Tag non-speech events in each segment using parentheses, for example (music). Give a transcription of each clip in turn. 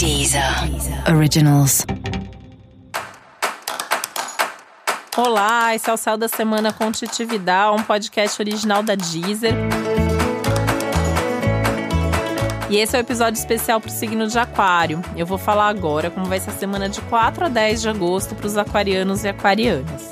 Deezer Originals. Olá, esse é o Céu da Semana com Titividade, um podcast original da Deezer. E esse é o um episódio especial para o signo de Aquário. Eu vou falar agora como vai ser a semana de 4 a 10 de agosto para os aquarianos e aquarianas.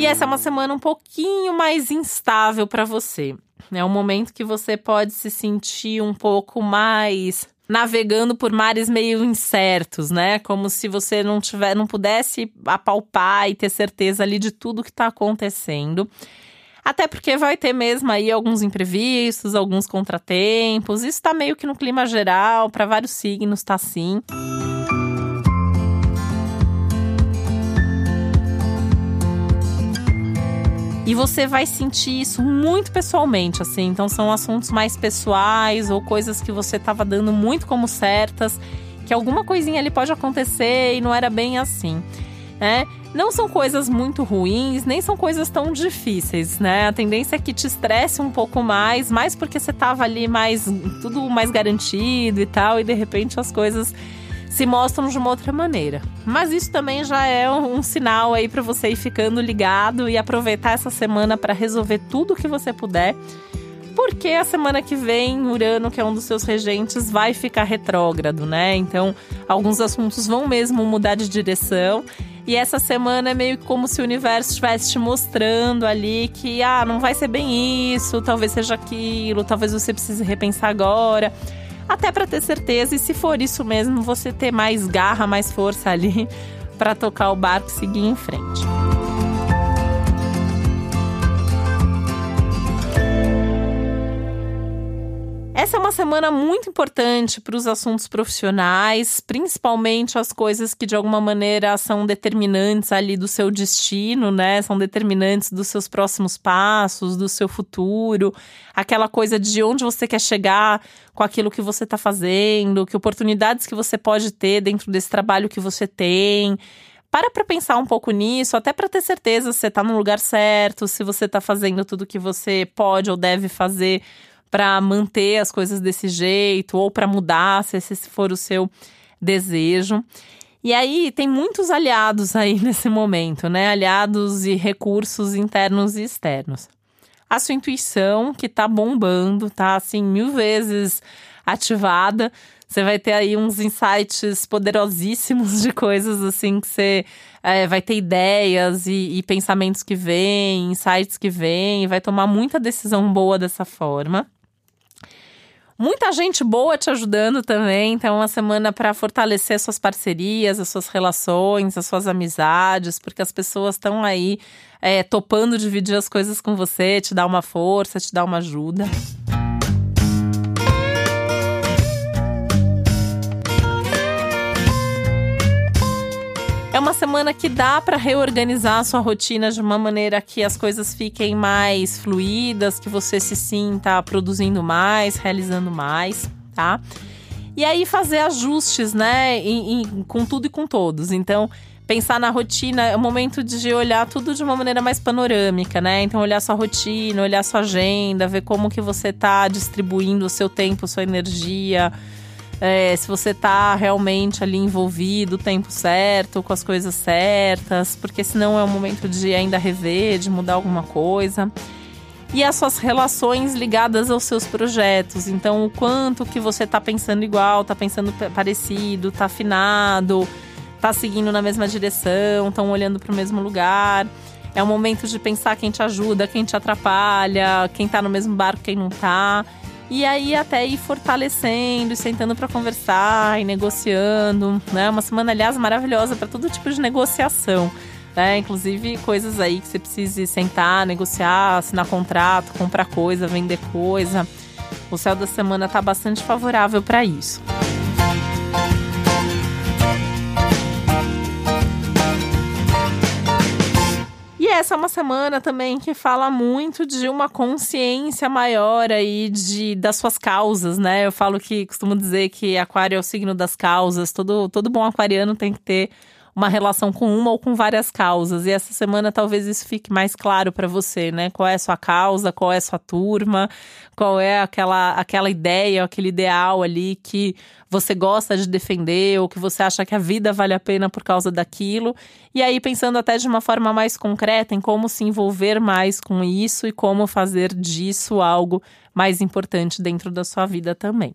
E essa é uma semana um pouquinho mais instável para você. É um momento que você pode se sentir um pouco mais navegando por mares meio incertos, né? Como se você não tiver, não pudesse apalpar e ter certeza ali de tudo que está acontecendo. Até porque vai ter mesmo aí alguns imprevistos, alguns contratempos. Isso está meio que no clima geral, para vários signos tá assim. E você vai sentir isso muito pessoalmente, assim. Então são assuntos mais pessoais ou coisas que você estava dando muito como certas, que alguma coisinha ali pode acontecer e não era bem assim, né? Não são coisas muito ruins, nem são coisas tão difíceis, né? A tendência é que te estresse um pouco mais, mais porque você estava ali mais tudo mais garantido e tal, e de repente as coisas se mostram de uma outra maneira. Mas isso também já é um, sinal aí para você ir ficando ligado e aproveitar essa semana para resolver tudo o que você puder. Porque a semana que vem, Urano, que é um dos seus regentes, vai ficar retrógrado, né? Então, alguns assuntos vão mesmo mudar de direção. E essa semana é meio como se o universo estivesse te mostrando ali que, ah, não vai ser bem isso, talvez seja aquilo, talvez você precise repensar agora até para ter certeza e se for isso mesmo, você ter mais garra, mais força ali (laughs) para tocar o barco e seguir em frente. Uma semana muito importante para os assuntos profissionais, principalmente as coisas que de alguma maneira são determinantes ali do seu destino, né? São determinantes dos seus próximos passos, do seu futuro, aquela coisa de onde você quer chegar com aquilo que você está fazendo, que oportunidades que você pode ter dentro desse trabalho que você tem para para pensar um pouco nisso, até para ter certeza se você está no lugar certo, se você está fazendo tudo que você pode ou deve fazer para manter as coisas desse jeito ou para mudar, se esse for o seu desejo. E aí tem muitos aliados (laughs) aí nesse momento, né? Aliados e recursos internos e externos. A sua intuição, que tá bombando, tá assim mil vezes ativada. Você vai ter aí uns insights poderosíssimos de coisas assim que você é, vai ter ideias e, e pensamentos que vêm, insights que vêm, vai tomar muita decisão boa dessa forma. Muita gente boa te ajudando também. Então, uma semana para fortalecer suas parcerias, as suas relações, as suas amizades, porque as pessoas estão aí é, topando dividir as coisas com você, te dar uma força, te dar uma ajuda. Semana que dá para reorganizar a sua rotina de uma maneira que as coisas fiquem mais fluídas, que você se sinta produzindo mais, realizando mais, tá? E aí fazer ajustes, né, em, em, com tudo e com todos. Então, pensar na rotina é o momento de olhar tudo de uma maneira mais panorâmica, né? Então, olhar sua rotina, olhar sua agenda, ver como que você tá distribuindo o seu tempo, sua energia, é, se você tá realmente ali envolvido o tempo certo, com as coisas certas, porque senão é o momento de ainda rever, de mudar alguma coisa. E as suas relações ligadas aos seus projetos. Então, o quanto que você tá pensando igual, tá pensando parecido, tá afinado, tá seguindo na mesma direção, estão olhando para o mesmo lugar. É o momento de pensar quem te ajuda, quem te atrapalha, quem tá no mesmo barco, quem não tá. E aí até ir fortalecendo, sentando para conversar e negociando, né? Uma semana, aliás, maravilhosa para todo tipo de negociação. Né? Inclusive coisas aí que você precise sentar, negociar, assinar contrato, comprar coisa, vender coisa. O céu da semana está bastante favorável para isso. Essa é uma semana também que fala muito de uma consciência maior aí de, das suas causas, né? Eu falo que costumo dizer que aquário é o signo das causas. Todo, todo bom aquariano tem que ter uma relação com uma ou com várias causas. E essa semana talvez isso fique mais claro para você, né? Qual é a sua causa, qual é a sua turma, qual é aquela, aquela ideia, aquele ideal ali que você gosta de defender ou que você acha que a vida vale a pena por causa daquilo. E aí, pensando até de uma forma mais concreta em como se envolver mais com isso e como fazer disso algo mais importante dentro da sua vida também.